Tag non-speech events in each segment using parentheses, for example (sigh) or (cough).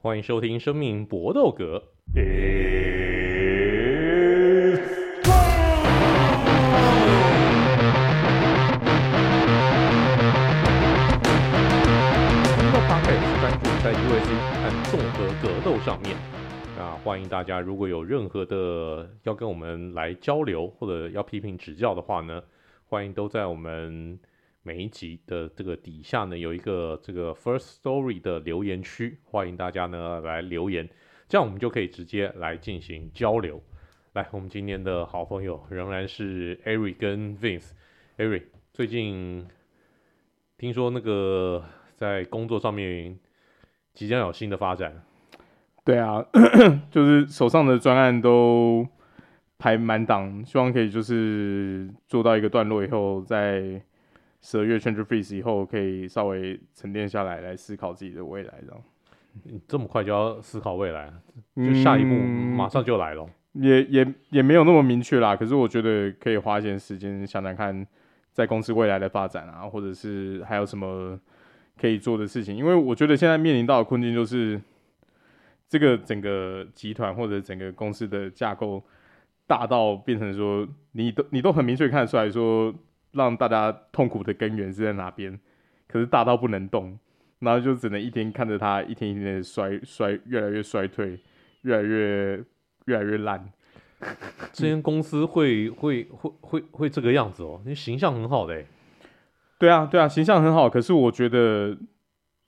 欢迎收听《生命搏斗格》。这个 podcast 是专注在 UFC 和综合格斗上面。那欢迎大家，如果有任何的要跟我们来交流或者要批评指教的话呢，欢迎都在我们。每一集的这个底下呢，有一个这个 First Story 的留言区，欢迎大家呢来留言，这样我们就可以直接来进行交流。来，我们今天的好朋友仍然是 Eric 跟 Vince。Eric 最近听说那个在工作上面即将有新的发展。对啊，(clears throat) 就是手上的专案都排满档，希望可以就是做到一个段落以后再。十二月 change freeze 以后，可以稍微沉淀下来，来思考自己的未来，这样。你这么快就要思考未来，就下一步马上就来了？嗯、也也也没有那么明确啦。可是我觉得可以花一些时间想想看，在公司未来的发展啊，或者是还有什么可以做的事情。因为我觉得现在面临到的困境就是，这个整个集团或者整个公司的架构大到变成说，你都你都很明确看得出来说。让大家痛苦的根源是在哪边？可是大到不能动，然后就只能一天看着它一天一天的衰衰，越来越衰退，越来越越来越烂。这间公司会会会会会这个样子哦？你形象很好的。对啊对啊，形象很好。可是我觉得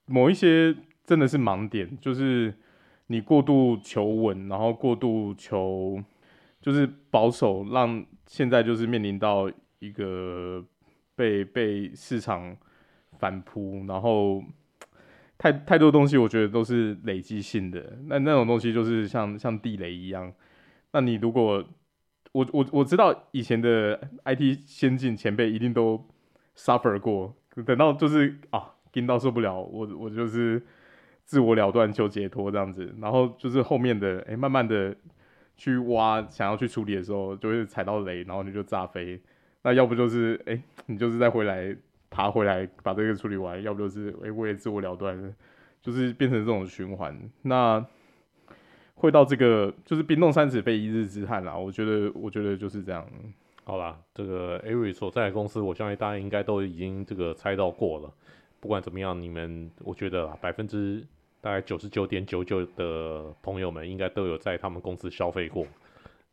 某一些真的是盲点，就是你过度求稳，然后过度求就是保守，让现在就是面临到。一个被被市场反扑，然后太太多东西，我觉得都是累积性的。那那种东西就是像像地雷一样。那你如果我我我知道以前的 IT 先进前辈一定都 suffer 过，等到就是啊，听到受不了，我我就是自我了断求解脱这样子。然后就是后面的哎，慢慢的去挖，想要去处理的时候，就会踩到雷，然后你就炸飞。那要不就是哎、你就是再回来爬回来把这个处理完，要不就是哎，我也自我了断，就是变成这种循环。那会到这个就是冰冻三尺非一日之寒啦。我觉得，我觉得就是这样。好啦，这个 Eric 所在的公司，我相信大家应该都已经这个猜到过了。不管怎么样，你们我觉得百分之大概九十九点九九的朋友们应该都有在他们公司消费过。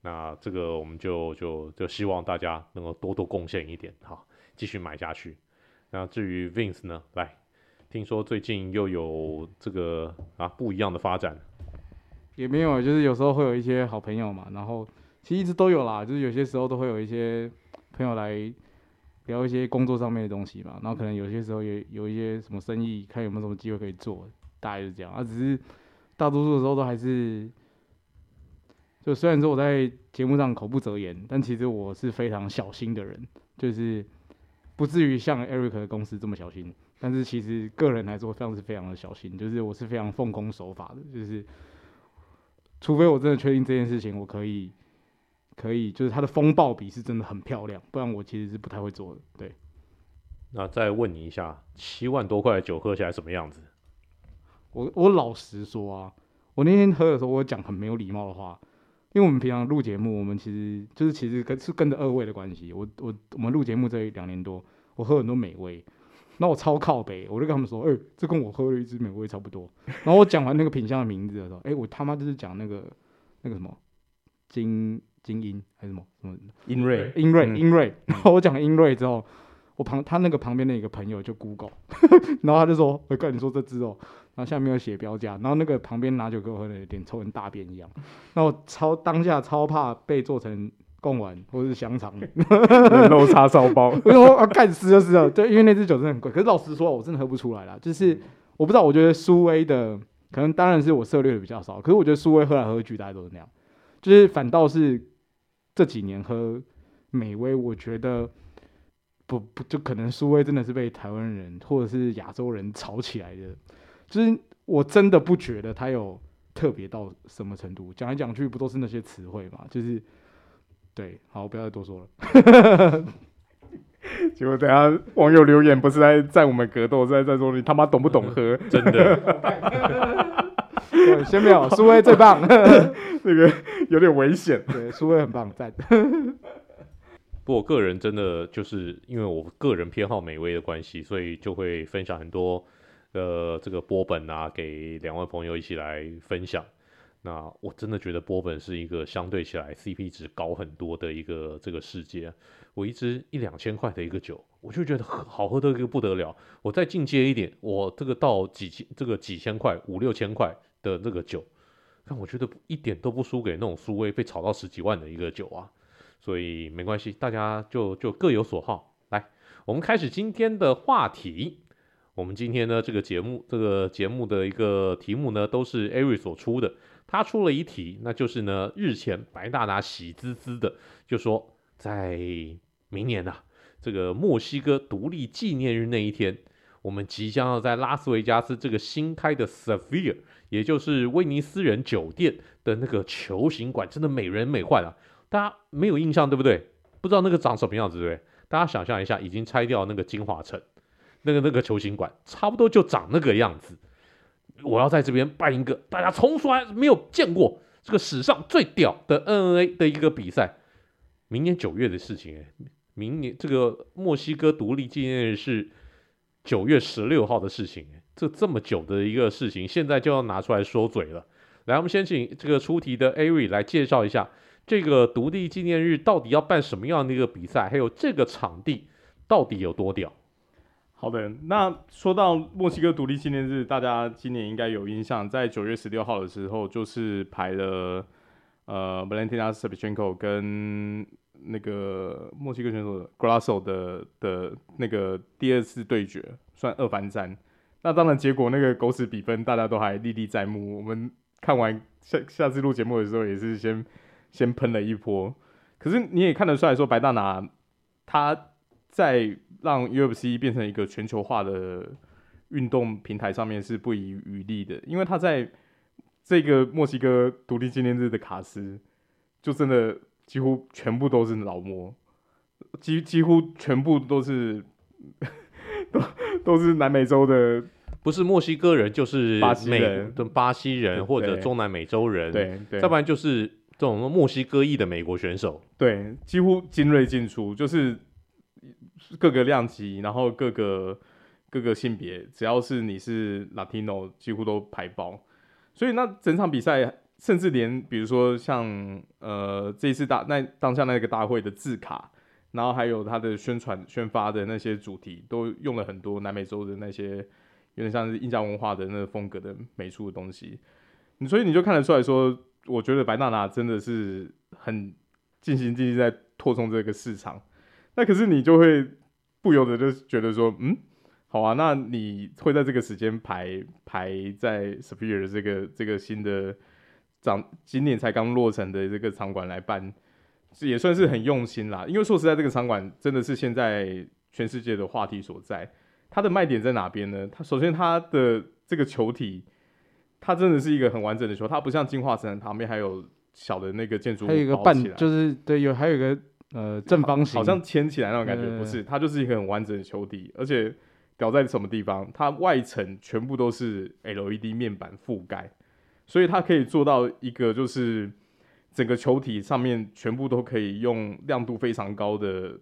那这个我们就就就希望大家能够多多贡献一点，好，继续买下去。那至于 Vince 呢？来，听说最近又有这个啊不一样的发展。也没有，就是有时候会有一些好朋友嘛，然后其实一直都有啦，就是有些时候都会有一些朋友来聊一些工作上面的东西嘛，然后可能有些时候也有一些什么生意，看有没有什么机会可以做，大概是这样。啊，只是大多数的时候都还是。就虽然说我在节目上口不择言，但其实我是非常小心的人，就是不至于像 Eric 的公司这么小心。但是其实个人来说，非常是非常的小心，就是我是非常奉公守法的，就是除非我真的确定这件事情，我可以可以，就是它的风暴比是真的很漂亮，不然我其实是不太会做的。对。那再问你一下，七万多块的酒喝起来什么样子？我我老实说啊，我那天喝的时候，我讲很没有礼貌的话。因为我们平常录节目，我们其实就是其实跟是跟着二位的关系。我我我们录节目这两年多，我喝很多美味，那我超靠北，我就跟他们说，哎、欸，这跟我喝了一支美味差不多。然后我讲完那个品相的名字的时候，哎、欸，我他妈就是讲那个那个什么金金英还是什么什么英瑞英瑞英瑞。然后我讲了英瑞之后，我旁他那个旁边的一个朋友就 Google，(laughs) 然后他就说，我跟你说这只哦。然后下面有写标价，然后那个旁边拿酒给我喝的，有点抽成大便一样。那我超当下超怕被做成贡丸或者是香肠，(laughs) 肉叉烧包。我说啊，干死就是了。对，因为那支酒真的很贵。可是老实说，我真的喝不出来啦。就是我不知道，我觉得苏威的可能当然是我涉猎的比较少。可是我觉得苏威喝来喝去大家都是那样。就是反倒是这几年喝美威，我觉得不不就可能苏威真的是被台湾人或者是亚洲人炒起来的。就是我真的不觉得他有特别到什么程度，讲来讲去不都是那些词汇嘛？就是对，好，不要再多说了。(laughs) 结果等下网友留言不是在在我们格斗，是在在说你他妈懂不懂喝？真的。有，先没有，苏威最棒，(laughs) 那个有点危险。对，苏威很棒，赞。(laughs) 不过我个人真的就是因为我个人偏好美味的关系，所以就会分享很多呃这个波本啊，给两位朋友一起来分享。那我真的觉得波本是一个相对起来 CP 值高很多的一个这个世界。我一支一两千块的一个酒，我就觉得好喝的一个不得了。我再进阶一点，我这个到几千这个几千块五六千块的这个酒，但我觉得一点都不输给那种苏威被炒到十几万的一个酒啊。所以没关系，大家就就各有所好。来，我们开始今天的话题。我们今天呢这个节目这个节目的一个题目呢都是 Ari 所出的。他出了一题，那就是呢，日前白大拿喜滋滋的就说，在明年呐、这个墨西哥独立纪念日那一天，我们即将要在拉斯维加斯这个新开的 Sphere，也就是威尼斯人酒店的那个球形馆，真的美轮美奂啊。大家没有印象对不对？不知道那个长什么样子对不对？大家想象一下，已经拆掉那个金华城，那个那个球形馆，差不多就长那个样子。我要在这边办一个大家从来没有见过这个史上最屌的 NNA 的一个比赛，明年九月的事情哎，明年这个墨西哥独立纪念日是九月十六号的事情哎，这这么久的一个事情，现在就要拿出来说嘴了。来，我们先请这个出题的 Ari 来介绍一下这个独立纪念日到底要办什么样的一个比赛，还有这个场地到底有多屌。好的，那说到墨西哥独立纪念日，大家今年应该有印象，在九月十六号的时候，就是排了呃 Valentina Shevchenko 跟那个墨西哥选手 Grasso 的的那个第二次对决，算二番战。那当然，结果那个狗屎比分大家都还历历在目。我们看完下下次录节目的时候，也是先先喷了一波。可是你也看得出来说，白大拿他在。让 UFC 变成一个全球化的运动平台上面是不遗余力的，因为他在这个墨西哥独立纪念日的卡斯，就真的几乎全部都是老墨，几几乎全部都是 (laughs) 都都是南美洲的，不是墨西哥人就是巴西人，巴西人或者中南美洲人，对对，要不然就是这种墨西哥裔的美国选手，对，几乎精锐尽出，就是。各个量级，然后各个各个性别，只要是你是 Latino，几乎都排爆。所以那整场比赛，甚至连比如说像呃这一次大那当下那个大会的字卡，然后还有他的宣传宣发的那些主题，都用了很多南美洲的那些有点像是印加文化的那个风格的美术的东西。你所以你就看得出来说，我觉得白娜娜真的是很尽心尽力在拓充这个市场。那可是你就会不由得就觉得说，嗯，好啊，那你会在这个时间排排在 Sphere 这个这个新的长今年才刚落成的这个场馆来办，也算是很用心啦。因为说实在，这个场馆真的是现在全世界的话题所在。它的卖点在哪边呢？它首先它的这个球体，它真的是一个很完整的球，它不像进化城旁边还有小的那个建筑物，还有一个半，就是对，有还有一个。呃，正方形好，好像牵起来那种感觉，不是，它就是一个很完整的球体，而且屌在什么地方？它外层全部都是 LED 面板覆盖，所以它可以做到一个就是整个球体上面全部都可以用亮度非常高的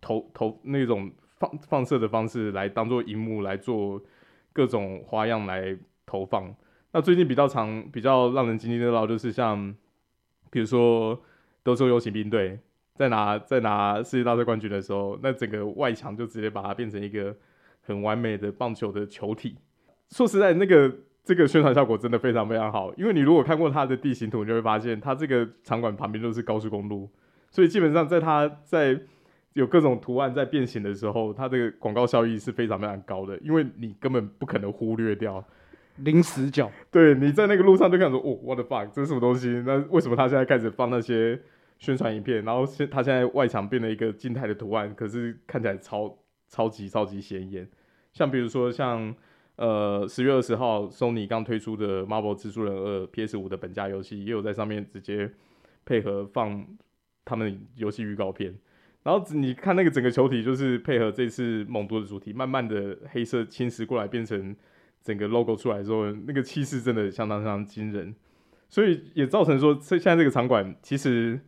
投投那种放放射的方式来当做荧幕来做各种花样来投放。那最近比较常比较让人津津乐道就是像比如说德州游骑兵队。在拿在拿世界大赛冠军的时候，那整个外墙就直接把它变成一个很完美的棒球的球体。说实在，那个这个宣传效果真的非常非常好。因为你如果看过它的地形图，你就会发现它这个场馆旁边都是高速公路，所以基本上在它在有各种图案在变形的时候，它这个广告效益是非常非常高的。因为你根本不可能忽略掉零死角。对，你在那个路上就看说，哦，what the fuck，这是什么东西？那为什么他现在开始放那些？宣传影片，然后现他现在外墙变了一个静态的图案，可是看起来超超级超级显眼。像比如说像呃十月二十号，Sony 刚推出的 Marvel 蜘蛛人二 PS 五的本家游戏，也有在上面直接配合放他们游戏预告片。然后你看那个整个球体，就是配合这次猛毒的主题，慢慢的黑色侵蚀过来，变成整个 logo 出来之后，那个气势真的相当相当惊人，所以也造成说，这现在这个场馆其实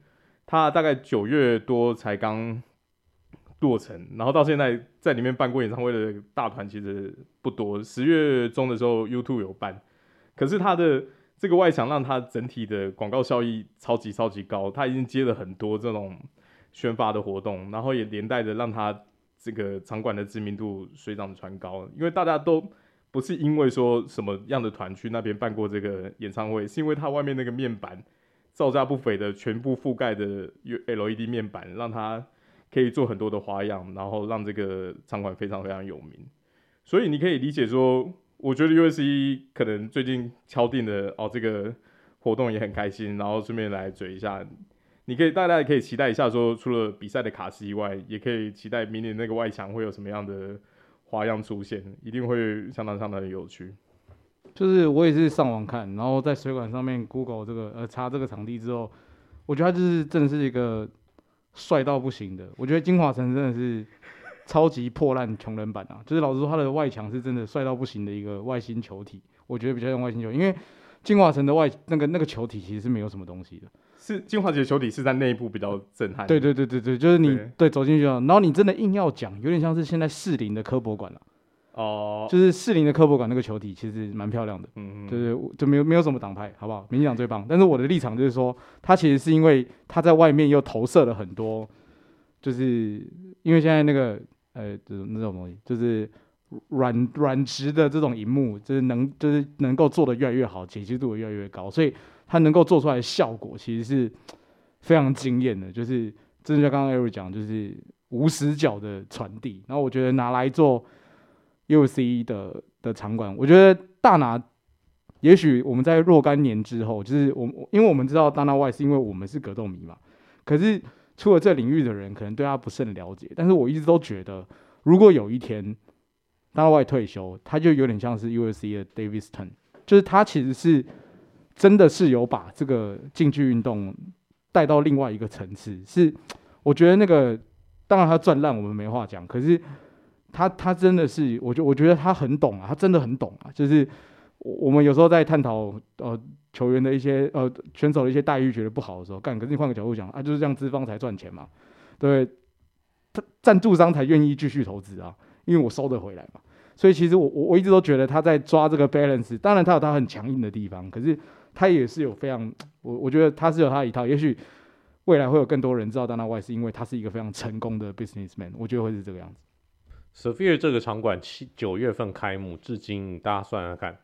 它大概九月多才刚落成，然后到现在在里面办过演唱会的大团其实不多。十月中的时候，YouTube 有办，可是它的这个外墙让它整体的广告效益超级超级高，它已经接了很多这种宣发的活动，然后也连带着让它这个场馆的知名度水涨船高，因为大家都。不是因为说什么样的团去那边办过这个演唱会，是因为它外面那个面板造价不菲的全部覆盖的 LED 面板，让它可以做很多的花样，然后让这个场馆非常非常有名。所以你可以理解说，我觉得 USC 可能最近敲定的哦这个活动也很开心，然后顺便来嘴一下。你可以大家可以期待一下，说除了比赛的卡司以外，也可以期待明年那个外墙会有什么样的。花样出现，一定会相当相当的有趣。就是我也是上网看，然后在水管上面 Google 这个呃查这个场地之后，我觉得它就是真的是一个帅到不行的。我觉得金华城真的是超级破烂穷人版啊！就是老实说，它的外墙是真的帅到不行的一个外星球体。我觉得比较像外星球，因为金华城的外那个那个球体其实是没有什么东西的。是京华城的球体是在内部比较震撼。对对对对对，就是你对，对走进去，然后你真的硬要讲，有点像是现在士林的科博馆了。哦，就是士林的科博馆那个球体其实蛮漂亮的。嗯嗯，就是就没有没有什么党派，好不好？民进党最棒。但是我的立场就是说，它其实是因为它在外面又投射了很多，就是因为现在那个呃，就是那种东西，就是软软质的这种荧幕，就是能就是能够做的越来越好，解析度越来越高，所以。它能够做出来的效果其实是非常惊艳的，就是正像刚刚 Eric 讲，就是无死角的传递。然后我觉得拿来做 U C 的的场馆，我觉得大拿，也许我们在若干年之后，就是我因为我们知道大拿外是因为我们是格斗迷嘛，可是除了这领域的人可能对他不甚了解。但是我一直都觉得，如果有一天大外退休，他就有点像是 U C 的 David Stern，就是他其实是。真的是有把这个竞技运动带到另外一个层次，是我觉得那个当然他赚烂我们没话讲，可是他他真的是，我觉我觉得他很懂啊，他真的很懂啊，就是我们有时候在探讨呃球员的一些呃选手的一些待遇觉得不好的时候，干，可是你换个角度讲啊，就是这样资方才赚钱嘛，对，他赞助商才愿意继续投资啊，因为我收得回来嘛，所以其实我我我一直都觉得他在抓这个 balance，当然他有他很强硬的地方，可是。他也是有非常，我我觉得他是有他一套，也许未来会有更多人知道 Dana White，是因为他是一个非常成功的 businessman，我觉得会是这个样子。Sphere 这个场馆七九月份开幕，至今大家算算看，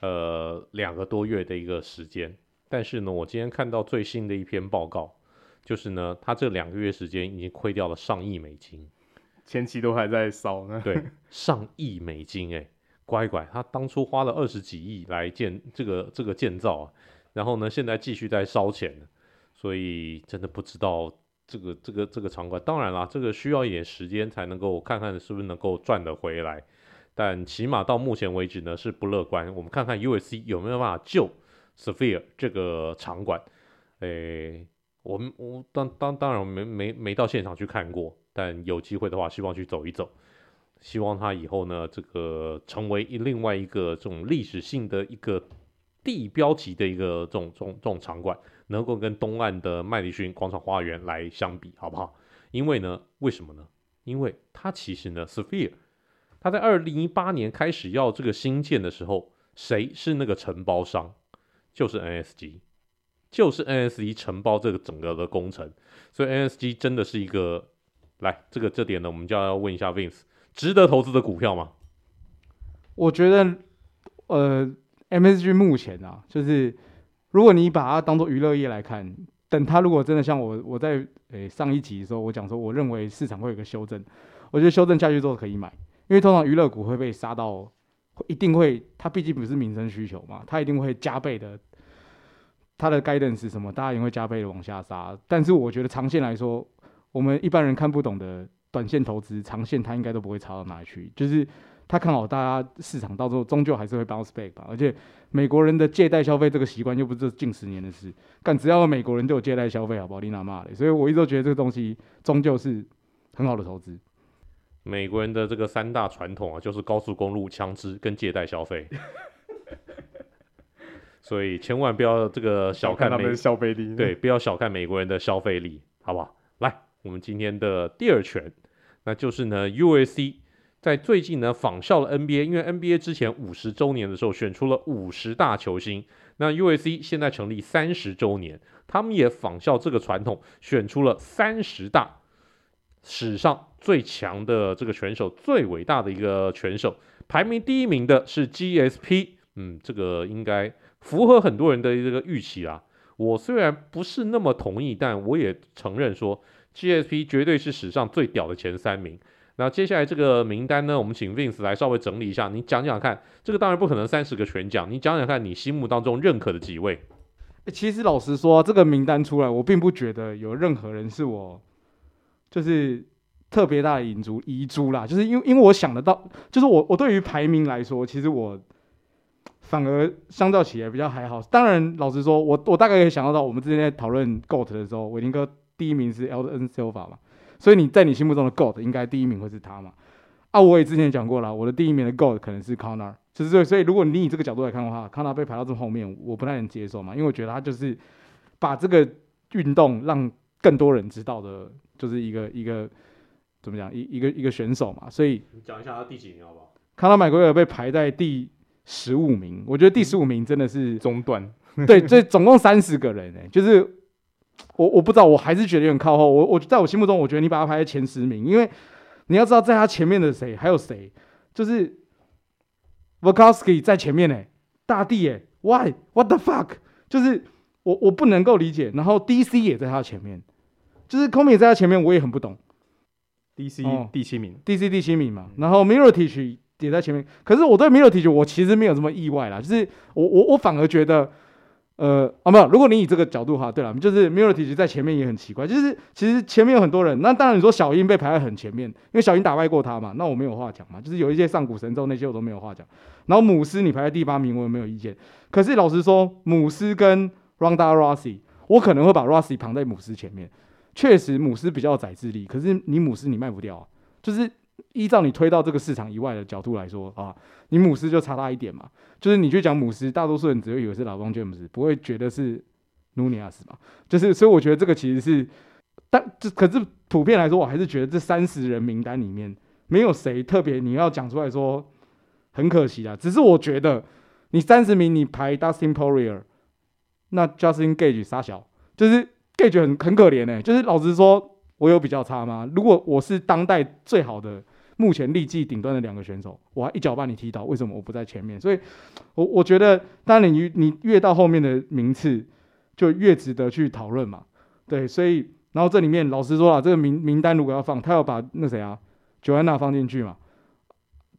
呃，两个多月的一个时间。但是呢，我今天看到最新的一篇报告，就是呢，他这两个月时间已经亏掉了上亿美金，前期都还在烧呢。对，上亿美金诶、欸。乖乖，他当初花了二十几亿来建这个这个建造啊，然后呢，现在继续在烧钱，所以真的不知道这个这个这个场馆。当然啦，这个需要一点时间才能够看看是不是能够赚得回来，但起码到目前为止呢是不乐观。我们看看 USC 有没有办法救 Sphere 这个场馆。诶，我们我当当当然我没没没到现场去看过，但有机会的话，希望去走一走。希望他以后呢，这个成为一另外一个这种历史性的一个地标级的一个这种这种这种场馆，能够跟东岸的麦迪逊广场花园来相比，好不好？因为呢，为什么呢？因为它其实呢，Sphere，它在二零一八年开始要这个新建的时候，谁是那个承包商？就是 NSG，就是 NSG 承包这个整个的工程，所以 NSG 真的是一个，来这个这点呢，我们就要问一下 Vince。值得投资的股票吗？我觉得，呃，MSG 目前啊，就是如果你把它当做娱乐业来看，等它如果真的像我我在诶、上一集的时候，我讲说，我认为市场会有个修正，我觉得修正下去之后可以买，因为通常娱乐股会被杀到，一定会，它毕竟不是民生需求嘛，它一定会加倍的，它的 guidance 是什么，大家也会加倍的往下杀。但是我觉得长线来说，我们一般人看不懂的。短线投资，长线它应该都不会差到哪里去。就是他看好大家市场，到时候终究还是会 bounce back 吧。而且美国人的借贷消费这个习惯又不是近十年的事，但只要美国人都有借贷消费，好不好？你哪骂的？所以我一直都觉得这个东西终究是很好的投资。美国人的这个三大传统啊，就是高速公路、枪支跟借贷消费。(laughs) 所以千万不要这个小看，小看他们的消费力，对，不要小看美国人的消费力，好不好？来，我们今天的第二拳，那就是呢，USC 在最近呢仿效了 NBA，因为 NBA 之前五十周年的时候选出了五十大球星，那 USC 现在成立三十周年，他们也仿效这个传统，选出了三十大史上最强的这个拳手，最伟大的一个拳手，排名第一名的是 GSP，嗯，这个应该。符合很多人的这个预期啊，我虽然不是那么同意，但我也承认说，GSP 绝对是史上最屌的前三名。那接下来这个名单呢，我们请 Vince 来稍微整理一下，你讲讲看，这个当然不可能三十个全讲，你讲讲看你心目当中认可的几位。其实老实说，这个名单出来，我并不觉得有任何人是我就是特别大的遗珠遗珠啦，就是因为因为我想得到，就是我我对于排名来说，其实我。反而相较起来比较还好。当然，老实说，我我大概也想到到，我们之前在讨论 GOAT 的时候，韦林哥第一名是 Anderson Silva 嘛，所以你在你心目中的 GOAT 应该第一名会是他嘛？啊，我也之前讲过了，我的第一名的 GOAT 可能是 Conor，就是所以如果你以这个角度来看的话，Conor 被排到这么后面，我不太能接受嘛，因为我觉得他就是把这个运动让更多人知道的，就是一个一个怎么讲一一个一个选手嘛，所以你讲一下他第几名好不好 McGregor 被排在第。十五名，我觉得第十五名真的是中段。对，这总共三十个人诶、欸，就是我我不知道，我还是觉得有点靠后。我我在我心目中，我觉得你把他排在前十名，因为你要知道，在他前面的谁还有谁，就是 Volkanovski 在前面呢、欸，大地诶、欸、Why What the fuck？就是我我不能够理解。然后 DC 也在他前面，就是 Commey 也在他前面，我也很不懂。DC、哦、第七名，DC 第七名嘛，然后 Mirotic 也在前面，可是我对 Mirotic 我其实没有这么意外啦，就是我我我反而觉得，呃啊没有，如果你以这个角度哈，对了，就是 Mirotic 在前面也很奇怪，就是其实前面有很多人，那当然你说小鹰被排在很前面，因为小鹰打败过他嘛，那我没有话讲嘛，就是有一些上古神咒那些我都没有话讲，然后母狮你排在第八名我也没有意见，可是老实说，母狮跟 Ronda Rousey，我可能会把 Rousey 绑在母狮前面，确实母狮比较宰制力，可是你母狮你卖不掉啊，就是。依照你推到这个市场以外的角度来说啊，你姆斯就差他一点嘛。就是你去讲姆斯，大多数人只会以为是老邦詹姆斯，不会觉得是努尼亚斯嘛。就是所以我觉得这个其实是，但这可是普遍来说，我还是觉得这三十人名单里面没有谁特别你要讲出来说很可惜啊。只是我觉得你三十名你排 Dustin Poirier，那 Justin Gage 杀小，就是 Gage 很很可怜哎、就是老实说。我有比较差吗？如果我是当代最好的、目前历季顶端的两个选手，我还一脚把你踢倒，为什么我不在前面？所以，我我觉得，当然你你越到后面的名次，就越值得去讨论嘛。对，所以，然后这里面老实说啊，这个名名单如果要放，他要把那谁啊，Joanna 放进去嘛？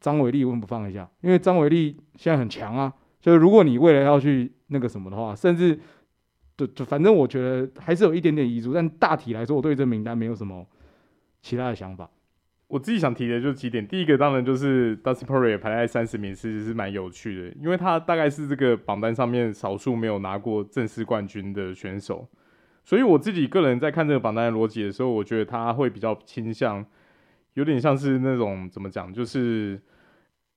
张伟丽为什么不放一下？因为张伟丽现在很强啊。就是如果你未来要去那个什么的话，甚至。就就反正我觉得还是有一点点遗珠，但大体来说，我对这名单没有什么其他的想法。我自己想提的就是几点，第一个当然就是 Dustin Poirier 排在三十名，其实是蛮有趣的，因为他大概是这个榜单上面少数没有拿过正式冠军的选手，所以我自己个人在看这个榜单的逻辑的时候，我觉得他会比较倾向，有点像是那种怎么讲，就是。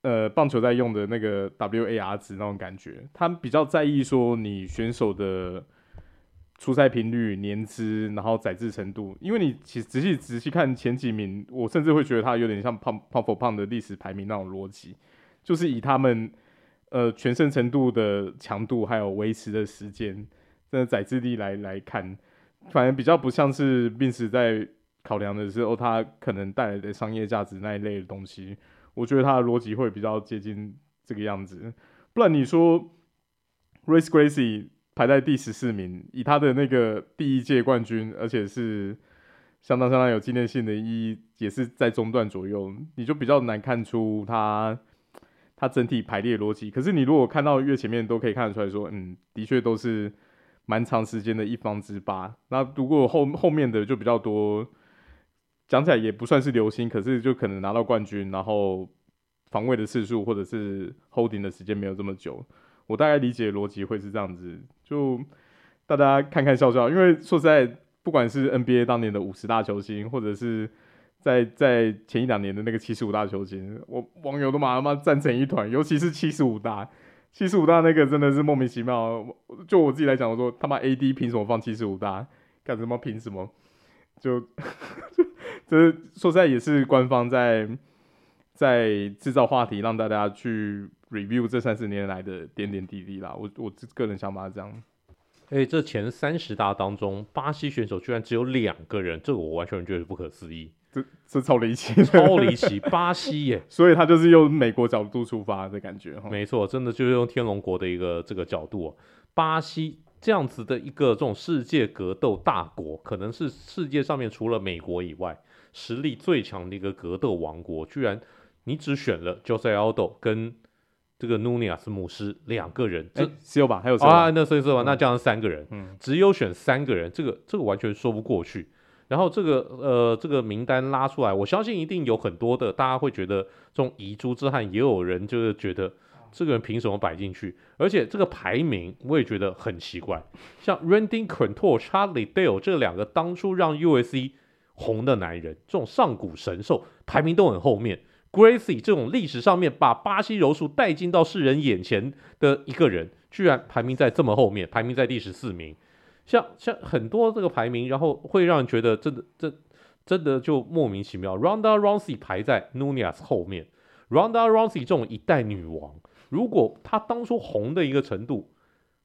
呃，棒球在用的那个 WAR 值那种感觉，他比较在意说你选手的出赛频率、年资，然后载制程度。因为你其实仔细仔细看前几名，我甚至会觉得他有点像 Pound for Pound 的历史排名那种逻辑，就是以他们呃全胜程度的强度，还有维持的时间，这个宰制力来来看，反而比较不像是 Vince 在考量的时候，他可能带来的商业价值那一类的东西。我觉得他的逻辑会比较接近这个样子，不然你说，Race Gracie 排在第十四名，以他的那个第一届冠军，而且是相当相当有纪念性的意义，也是在中段左右，你就比较难看出他他整体排列逻辑。可是你如果看到越前面，都可以看得出来说，嗯，的确都是蛮长时间的一方之霸。那如果后后面的就比较多。讲起来也不算是流星，可是就可能拿到冠军，然后防卫的次数或者是 holding 的时间没有这么久。我大概理解逻辑会是这样子，就大家看看笑笑。因为说实在，不管是 NBA 当年的五十大球星，或者是在在前一两年的那个七十五大球星，我网友都马上妈站成一团，尤其是七十五大，七十五大那个真的是莫名其妙。就我自己来讲，我说他妈 AD 凭什么放七十五大？干什么凭什么？就这说实在也是官方在在制造话题，让大家去 review 这三十年来的点点滴滴啦。我我个人想法是这样。哎，这前三十大当中，巴西选手居然只有两个人，这个我完全觉得不可思议。这这超离奇，超离奇！巴西耶，(laughs) 所以他就是用美国角度出发的感觉。没错，真的就是用天龙国的一个这个角度，巴西这样子的一个这种世界格斗大国，可能是世界上面除了美国以外实力最强的一个格斗王国，居然你只选了 Jose Aldo 跟。这个努尼亚斯姆斯两个人，这只有吧？还有啊，那所以说吧，嗯、那这样三个人，嗯，只有选三个人，这个这个完全说不过去。然后这个呃，这个名单拉出来，我相信一定有很多的大家会觉得这种遗珠之憾，也有人就是觉得这个人凭什么摆进去？而且这个排名我也觉得很奇怪，像 Randy Couture、Charlie Dale 这两个当初让 USC 红的男人，这种上古神兽排名都很后面。Gracie 这种历史上面把巴西柔术带进到世人眼前的一个人，居然排名在这么后面，排名在第十四名。像像很多这个排名，然后会让人觉得真的这真的就莫名其妙。Ronda Rousey 排在 Nunes 后面，Ronda Rousey 这种一代女王，如果她当初红的一个程度，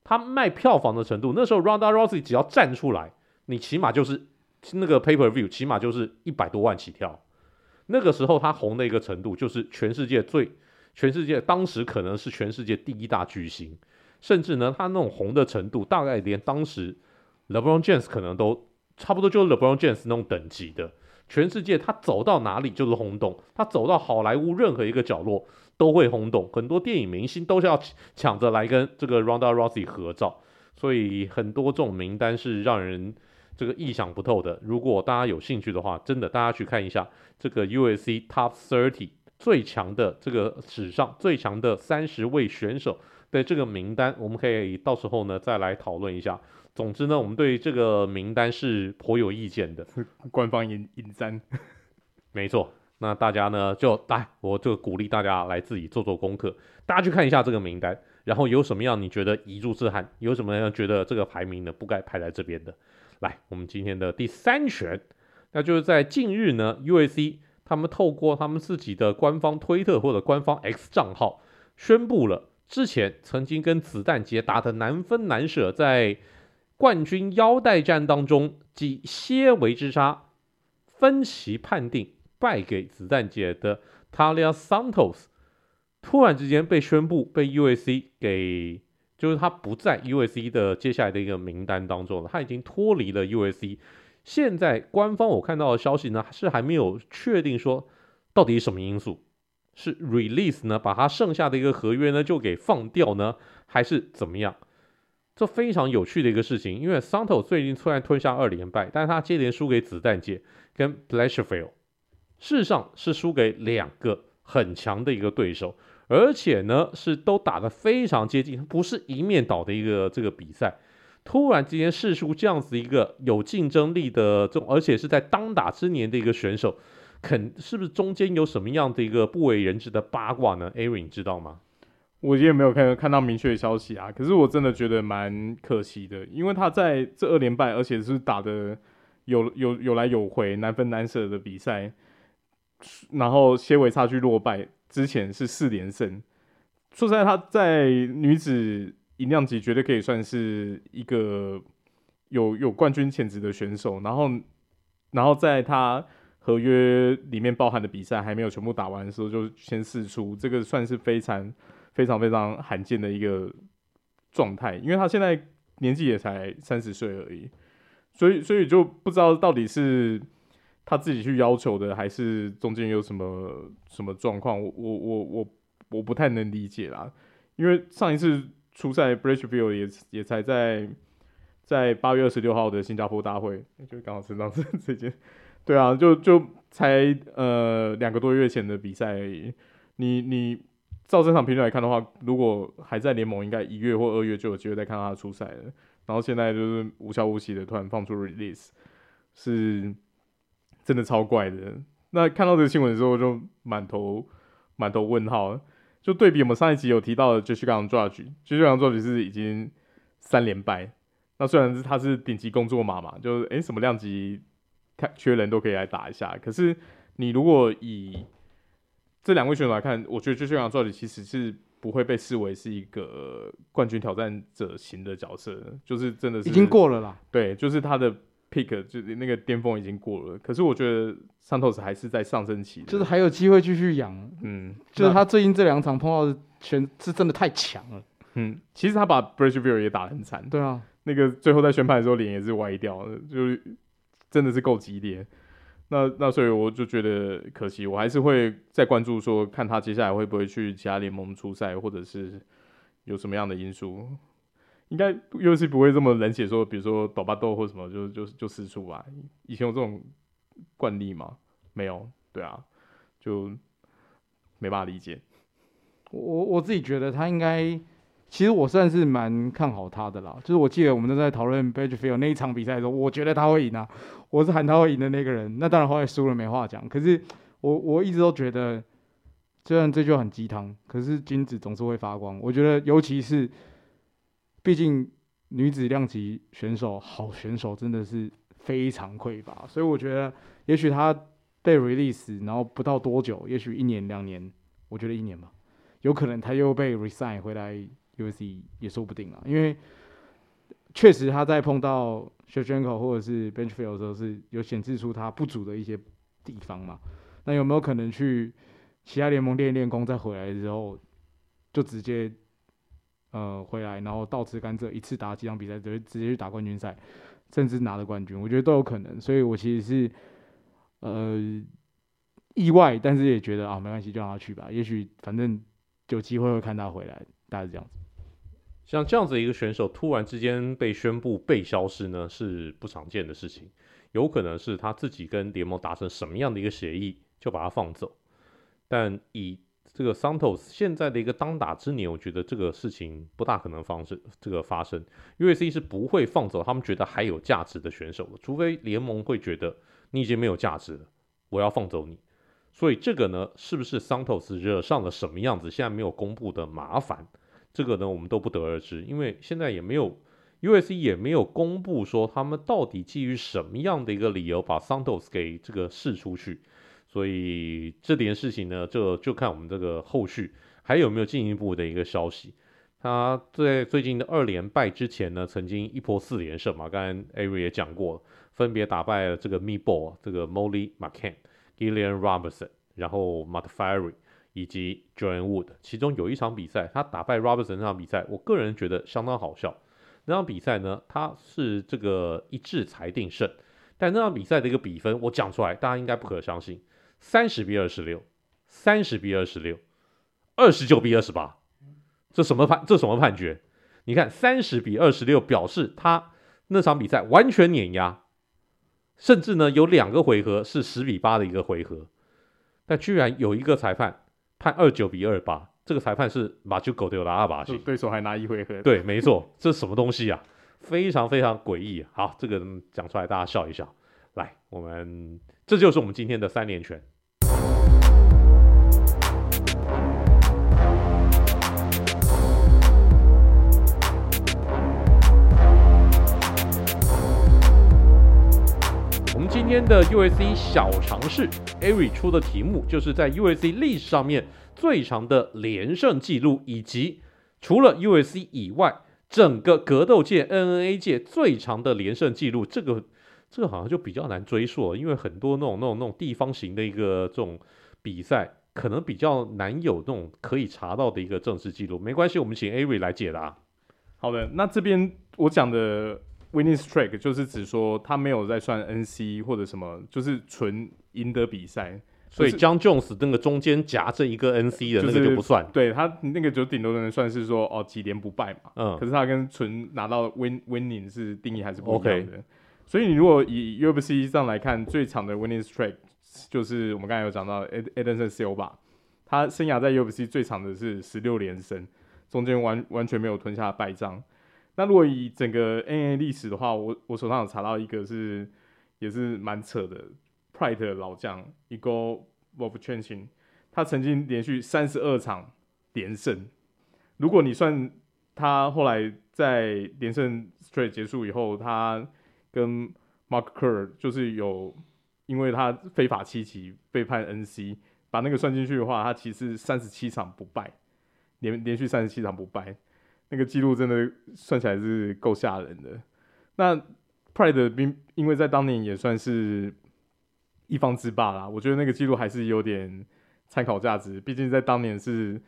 她卖票房的程度，那时候 Ronda Rousey 只要站出来，你起码就是那个 Pay Per View 起码就是一百多万起跳。那个时候他红的一个程度，就是全世界最，全世界当时可能是全世界第一大巨星，甚至呢，他那种红的程度，大概连当时 LeBron James 可能都差不多，就是 LeBron James 那种等级的。全世界他走到哪里就是轰动，他走到好莱坞任何一个角落都会轰动，很多电影明星都是要抢着来跟这个 Ronda Rousey 合照，所以很多这种名单是让人。这个意想不透的，如果大家有兴趣的话，真的大家去看一下这个 USC Top Thirty 最强的这个史上最强的三十位选手的这个名单，我们可以到时候呢再来讨论一下。总之呢，我们对这个名单是颇有意见的。(laughs) 官方引引战，(laughs) 没错。那大家呢就来，我就鼓励大家来自己做做功课，大家去看一下这个名单，然后有什么样你觉得遗珠之憾，有什么样觉得这个排名呢不该排在这边的。来，我们今天的第三拳，那就是在近日呢，UAC 他们透过他们自己的官方推特或者官方 X 账号宣布了，之前曾经跟子弹杰打得难分难舍，在冠军腰带战当中，继些微之差分歧判定败给子弹姐的 Talia Santos，突然之间被宣布被 UAC 给。就是他不在 UFC 的接下来的一个名单当中了，他已经脱离了 UFC。现在官方我看到的消息呢，是还没有确定说到底什么因素，是 release 呢，把他剩下的一个合约呢就给放掉呢，还是怎么样？这非常有趣的一个事情，因为 Santo 最近突然吞下二连败，但是他接连输给子弹姐跟 Blanchfield，事实上是输给两个很强的一个对手。而且呢，是都打得非常接近，不是一面倒的一个这个比赛。突然之间试出这样子一个有竞争力的这种，而且是在当打之年的一个选手，肯是不是中间有什么样的一个不为人知的八卦呢？Aaron 你知道吗？我也没有看看到明确的消息啊。可是我真的觉得蛮可惜的，因为他在这二连败，而且是打得有有有来有回、难分难舍的比赛，然后些微差距落败。之前是四连胜，说实在，他在女子银量级绝对可以算是一个有有冠军潜质的选手。然后，然后在他合约里面包含的比赛还没有全部打完的时候，就先试出，这个算是非常非常非常罕见的一个状态。因为他现在年纪也才三十岁而已，所以所以就不知道到底是。他自己去要求的，还是中间有什么什么状况？我我我我我不太能理解啦。因为上一次出赛 Blanchfield 也也才在在八月二十六号的新加坡大会，就刚好是这样子这件，对啊，就就才呃两个多月前的比赛而已。你你照正常频率来看的话，如果还在联盟，应该一月或二月就有机会再看到他出赛了。然后现在就是无消无息的突然放出 release，是。真的超怪的，那看到这个新闻的时候，就满头满头问号。就对比我们上一集有提到的 Josh Judge，Josh Judge 是已经三连败。那虽然是他是顶级工作马嘛，就是诶什么量级缺人都可以来打一下。可是你如果以这两位选手来看，我觉得 Judge 其实是不会被视为是一个冠军挑战者型的角色，就是真的是已经过了啦。对，就是他的。Pick 就是那个巅峰已经过了，可是我觉得 Santos 还是在上升期，就是还有机会继续养。嗯，(laughs) 就是他最近这两场碰到的全是真的太强了。嗯，其实他把 Brazil 也打得很惨。对啊，那个最后在宣判的时候脸也是歪掉，就是真的是够激烈。那那所以我就觉得可惜，我还是会再关注说，看他接下来会不会去其他联盟出赛，或者是有什么样的因素。应该又是不会这么冷血，说比如说斗巴豆或什么就就就释出来。以前有这种惯例吗？没有，对啊，就没办法理解。我我自己觉得他应该，其实我算是蛮看好他的啦。就是我记得我们都在讨论 Badgerfield 那一场比赛的时候，我觉得他会赢啊，我是喊他会赢的那个人。那当然后来输了没话讲。可是我我一直都觉得，虽然这就很鸡汤，可是金子总是会发光。我觉得尤其是。毕竟女子量级选手，好选手真的是非常匮乏，所以我觉得也许他被 release，然后不到多久，也许一年两年，我觉得一年吧，有可能他又被 resign 回来 UFC 也说不定啊。因为确实他在碰到 Shevchenko 或者是 Benchfield 的时候，是有显示出他不足的一些地方嘛。那有没有可能去其他联盟练练功，再回来之后就直接？呃，回来然后倒吃甘蔗，一次打几场比赛，直接直接去打冠军赛，甚至拿了冠军，我觉得都有可能。所以我其实是呃意外，但是也觉得啊，没关系，就让他去吧。也许反正有机会会看他回来，大概是这样子。像这样子一个选手突然之间被宣布被消失呢，是不常见的事情。有可能是他自己跟联盟达成什么样的一个协议，就把他放走。但以这个 Santos 现在的一个当打之年，我觉得这个事情不大可能发生。这个发生，U S C 是不会放走他们觉得还有价值的选手的，除非联盟会觉得你已经没有价值了，我要放走你。所以这个呢，是不是 Santos 惹上了什么样子？现在没有公布的麻烦，这个呢，我们都不得而知，因为现在也没有 U S C 也没有公布说他们到底基于什么样的一个理由把 Santos 给这个释出去。所以这点事情呢，就就看我们这个后续还有没有进一步的一个消息。他在最近的二连败之前呢，曾经一波四连胜嘛，刚才 Ari 也讲过，分别打败了这个 Meatball、这个 Molly McCann、Gillian Robertson，然后 Modafferi 以及 j o a n Wood。其中有一场比赛，他打败 Robertson 那场比赛，我个人觉得相当好笑。那场比赛呢，他是这个一致裁定胜，但那场比赛的一个比分，我讲出来，大家应该不可相信。三十比二十六，三十比二十六，二十九比二十八，这什么判？这什么判决？你看，三十比二十六表示他那场比赛完全碾压，甚至呢有两个回合是十比八的一个回合，但居然有一个裁判判二九比二八，这个裁判是马丘狗丢拉阿巴西，对手还拿一回合。对，没错，这是什么东西啊？非常非常诡异。好，这个讲出来大家笑一笑。来，我们这就是我们今天的三连拳。天的 USC 小尝试，Ari 出的题目就是在 USC 历史上面最长的连胜记录，以及除了 USC 以外，整个格斗界、NNA 界最长的连胜记录。这个这个好像就比较难追溯，因为很多那种那种那种地方型的一个这种比赛，可能比较难有那种可以查到的一个正式记录。没关系，我们请 Ari 来解答。好的，那这边我讲的。Winning streak 就是指说他没有在算 NC 或者什么，就是纯赢得比赛。所以 Jon Jones 那个中间夹着一个 NC 的那个就不算。对，他那个就顶多能算是说哦几连不败嘛。嗯。可是他跟纯拿到 win winning 是定义还是不一样的。Okay. 所以你如果以 UFC 上来看，最长的 winning streak 就是我们刚才有讲到 Anderson Silva，他生涯在 UFC 最长的是十六连胜，中间完完全没有吞下败仗。那如果以整个 N A 历史的话，我我手上有查到一个是也是蛮扯的，Pride 的老将 Igor Vovchanchyn，他曾经连续三十二场连胜。如果你算他后来在连胜 Straight 结束以后，他跟 Mark Kerr 就是有因为他非法七级被判 NC，把那个算进去的话，他其实三十七场不败，连连续三十七场不败，那个记录真的算起来是够吓人的。那 Pride 因因为在当年也算是一方之霸啦，我觉得那个记录还是有点参考价值，毕竟在当年是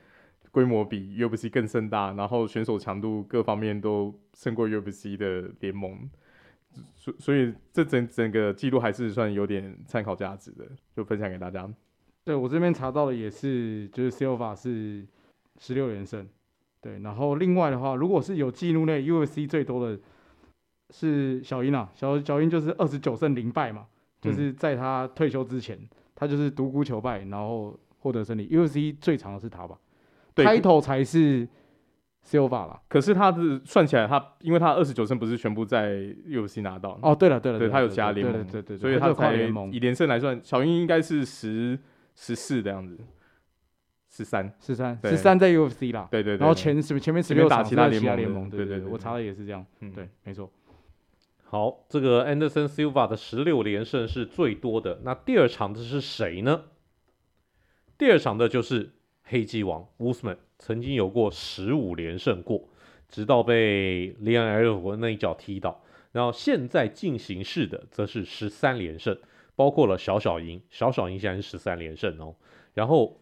规模比 UFC 更盛大，然后选手强度各方面都胜过 UFC 的联盟，所所以这整整个记录还是算有点参考价值的，就分享给大家。对，我这边查到的也是，就是 Silva 是十六连胜，对，然后另外的话，如果是有记录内 UFC 最多的。是小英啊，小小英就是二十九胜零败嘛，就是在他退休之前，嗯、他就是独孤求败，然后获得胜利。UFC 最长的是他吧？对，Title 才是 Silva 啦。可是他是算起来，他因为他二十九胜不是全部在 UFC 拿到。哦，对了对了，对，他有加联盟，对对对，所以他才以连胜来算，小英应该是十十四的样子，十三十三十三在 UFC 啦。对对对，然后前十前面十六打其他联盟，对对对，我查的也是这样，嗯，对，没错。好，这个 Anderson Silva 的十六连胜是最多的。那第二场的是谁呢？第二场的就是黑鸡王 Usman，曾经有过十五连胜过，直到被 Leon Edwards 那一脚踢倒。然后现在进行式的则是十三连胜，包括了小小赢，小小赢现在是十三连胜哦。然后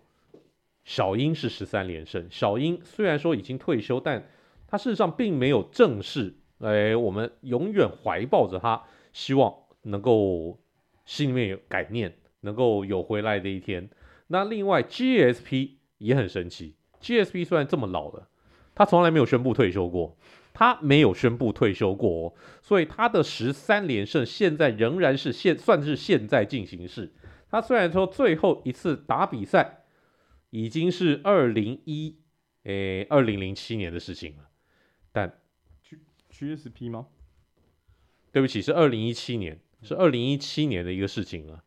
小英是十三连胜，小英虽然说已经退休，但他事实上并没有正式。哎，我们永远怀抱着他，希望能够心里面有感念，能够有回来的一天。那另外，GSP 也很神奇。GSP 虽然这么老了，他从来没有宣布退休过，他没有宣布退休过哦，所以他的十三连胜现在仍然是现算是现在进行式。他虽然说最后一次打比赛已经是二零一诶二零零七年的事情了，但。G GSP 吗？对不起，是二零一七年，是二零一七年的一个事情了。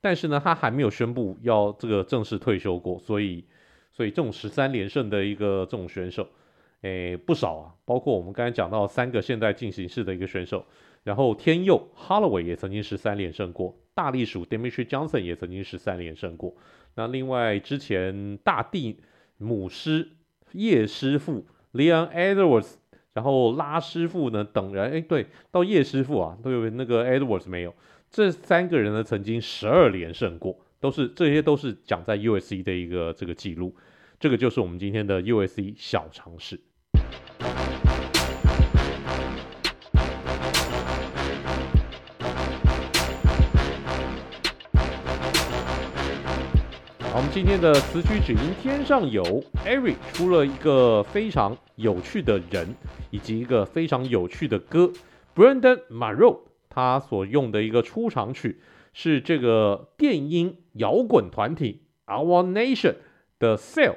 但是呢，他还没有宣布要这个正式退休过，所以，所以这种十三连胜的一个这种选手，诶，不少啊。包括我们刚才讲到三个现在进行式的一个选手，然后天佑 Holloway 也曾经十三连胜过，大力鼠 Demetri Johnson 也曾经十三连胜过。那另外之前大地母师叶师傅 Leon Edwards。然后拉师傅呢等人，哎，对，到叶师傅啊，都有那个 Edwards 没有，这三个人呢曾经十二连胜过，都是这些都是讲在 USC 的一个这个记录，这个就是我们今天的 USC 小常识。今天的词曲只因天上有，Eric 出了一个非常有趣的人，以及一个非常有趣的歌。Brandon Morrow 他所用的一个出场曲是这个电音摇滚团体 Our Nation 的 Sail。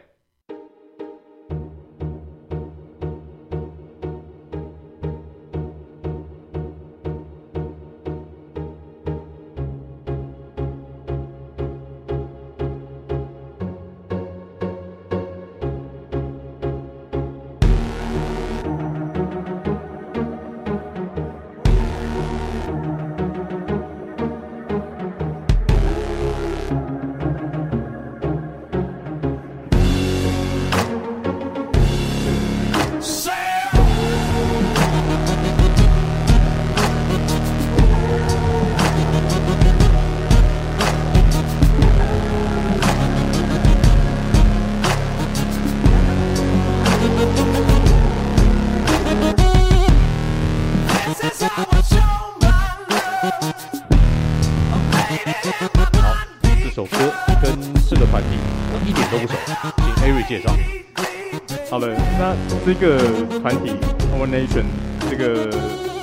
这个团体 Our Nation，这个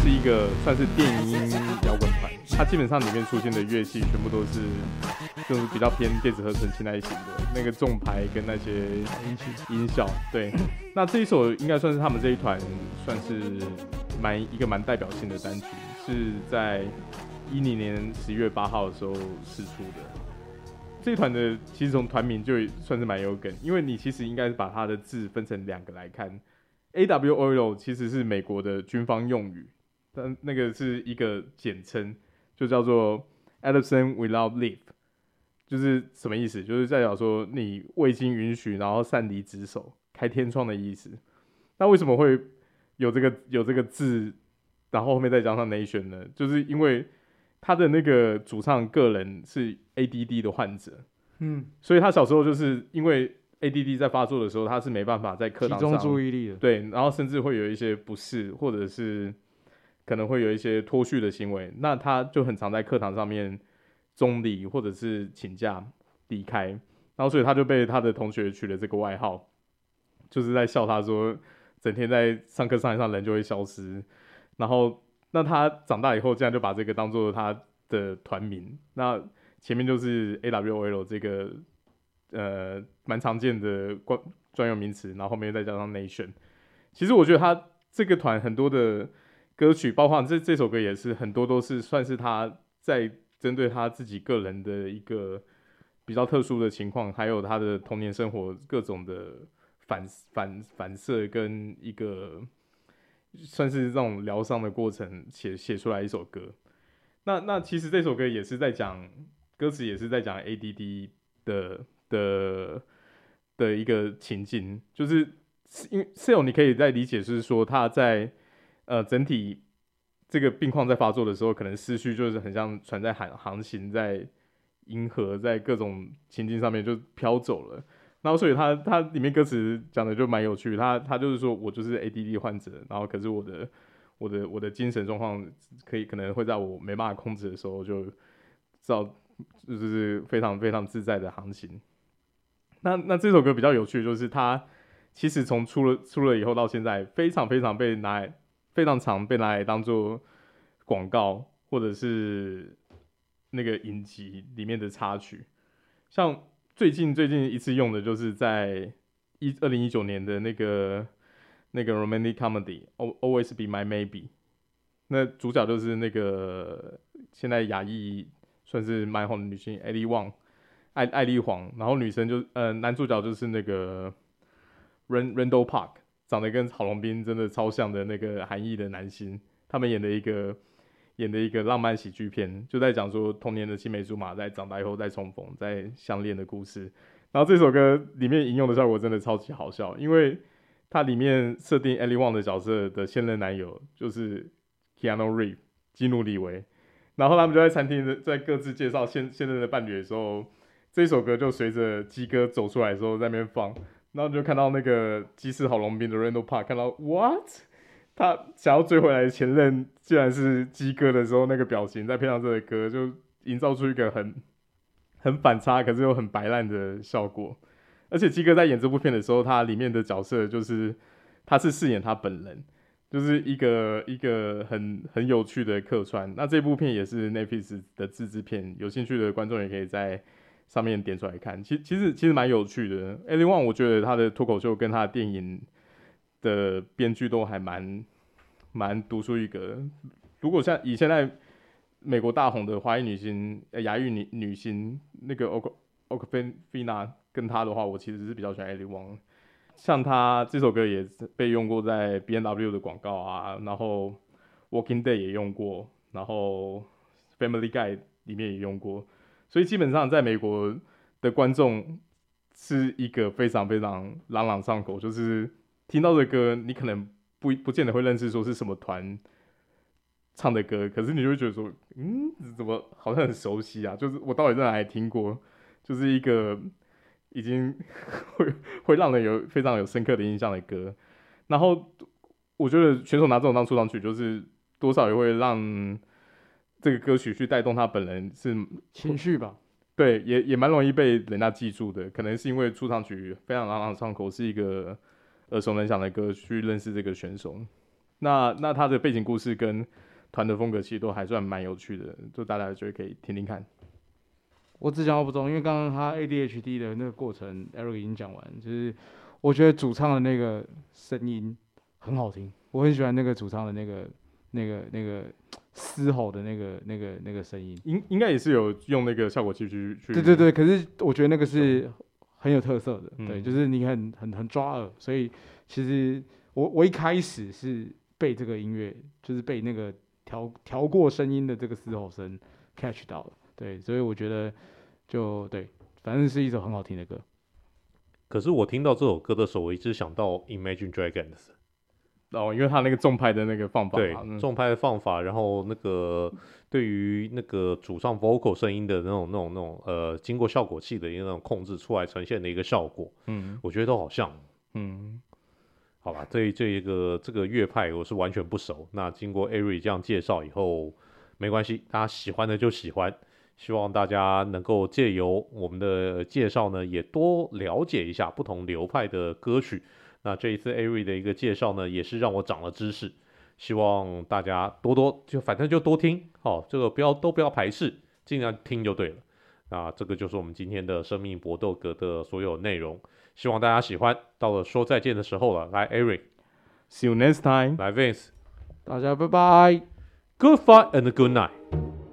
是一个算是电音摇滚团，它基本上里面出现的乐器全部都是就是比较偏电子合成器那一型的，那个重拍跟那些音音效。对，(laughs) 那这一首应该算是他们这一团算是蛮一个蛮代表性的单曲，是在一零年十月八号的时候试出的。这团的其实从团名就算是蛮有梗，因为你其实应该是把它的字分成两个来看。AWOL 其实是美国的军方用语，但那个是一个简称，就叫做 Absent Without Leave，就是什么意思？就是代表说你未经允许，然后擅离职守、开天窗的意思。那为什么会有这个有这个字，然后后面再加上 Nation 呢？就是因为他的那个主唱个人是 ADD 的患者，嗯，所以他小时候就是因为 ADD 在发作的时候，他是没办法在课堂上集中注意力的，对，然后甚至会有一些不适，或者是可能会有一些脱序的行为，那他就很常在课堂上面中离或者是请假离开，然后所以他就被他的同学取了这个外号，就是在笑他说，整天在上课上一上人就会消失，然后。那他长大以后，这样就把这个当做他的团名。那前面就是 AWOL 这个呃蛮常见的专专用名词，然后后面再加上 Nation。其实我觉得他这个团很多的歌曲，包括这这首歌也是很多都是算是他在针对他自己个人的一个比较特殊的情况，还有他的童年生活各种的反反反射跟一个。算是这种疗伤的过程写写出来一首歌，那那其实这首歌也是在讲歌词，也是在讲 ADD 的的的一个情境，就是因为 Seal 你可以在理解是说他在呃整体这个病况在发作的时候，可能思绪就是很像船在航航行在银河，在各种情境上面就飘走了。然后，所以他他里面歌词讲的就蛮有趣，他他就是说我就是 ADD 患者，然后可是我的我的我的精神状况可以可能会在我没办法控制的时候就照就是非常非常自在的航行。那那这首歌比较有趣，就是它其实从出了出了以后到现在，非常非常被拿来非常常被拿来当做广告或者是那个影集里面的插曲，像。最近最近一次用的就是在一二零一九年的那个那个 romantic Comedy》，《O Always Be My Maybe，那主角就是那个现在亚裔算是蛮红的女星艾莉旺艾艾莉黄，然后女生就呃男主角就是那个 Randall Park，长得跟郝龙斌真的超像的那个韩裔的男星，他们演的一个。演的一个浪漫喜剧片，就在讲说童年的青梅竹马在长大以后再重逢、再相恋的故事。然后这首歌里面引用的效果真的超级好笑，因为它里面设定 Ellie Wong 的角色的现任男友就是 Keanu r e e v e 基努李维，然后他们就在餐厅在各自介绍现现任的伴侣的时候，这首歌就随着鸡哥走出来的时候在那边放，然后就看到那个鸡翅好龙兵的 Randall Park 看到 What？他想要追回来的前任，既然是鸡哥的时候，那个表情再配上这个歌，就营造出一个很很反差，可是又很白烂的效果。而且鸡哥在演这部片的时候，他里面的角色就是他是饰演他本人，就是一个一个很很有趣的客串。那这部片也是 n e t f i 的自制片，有兴趣的观众也可以在上面点出来看。其其实其实蛮有趣的。Ellie Wong 我觉得他的脱口秀跟他的电影。的编剧都还蛮蛮独树一格。如果像以现在美国大红的华裔女星、呃亚裔女女星那个 Ok Awkwafina 跟她的话，我其实是比较喜欢 Ellie Wong。像她这首歌也被用过在 B N W 的广告啊，然后 Walking Day 也用过，然后 Family Guy 里面也用过。所以基本上在美国的观众是一个非常非常朗朗上口，就是。听到的歌，你可能不不见得会认识，说是什么团唱的歌，可是你就会觉得说，嗯，怎么好像很熟悉啊？就是我到底在哪里听过？就是一个已经 (laughs) 会会让人有非常有深刻的印象的歌。然后我觉得选手拿这种当出场曲，就是多少也会让这个歌曲去带动他本人是情绪吧？对，也也蛮容易被人家记住的。可能是因为出场曲非常朗朗上口，是一个。耳熟能详的歌去认识这个选手，那那他的背景故事跟团的风格其实都还算蛮有趣的，就大家就会可以听听看。我只讲到不中，因为刚刚他 ADHD 的那个过程，Eric 已经讲完，就是我觉得主唱的那个声音很好听，我很喜欢那个主唱的那个那个那个嘶吼的那个那个那个声音。应应该也是有用那个效果器去去。对对对，可是我觉得那个是很有特色的，嗯、对，就是你很很很抓耳，所以其实我我一开始是被这个音乐，就是被那个调调过声音的这个嘶吼声 catch 到了，对，所以我觉得就对，反正是一首很好听的歌。可是我听到这首歌的时候，我一直想到 Imagine Dragons。哦，因为他那个重拍的那个放法，对，嗯、重拍的放法，然后那个对于那个主唱 vocal 声音的那种、那种、那种呃，经过效果器的一个那种控制出来呈现的一个效果，嗯，我觉得都好像，嗯，好吧，这这一个这个乐派我是完全不熟，那经过 Ari 这样介绍以后，没关系，大家喜欢的就喜欢，希望大家能够借由我们的介绍呢，也多了解一下不同流派的歌曲。那这一次 Ari 的一个介绍呢，也是让我长了知识。希望大家多多就反正就多听，好，这个不要都不要排斥，尽量听就对了。那这个就是我们今天的生命搏斗格的所有内容，希望大家喜欢。到了说再见的时候了，来 Ari，See you next time。来 Vince，大家拜拜，Good fight and good night。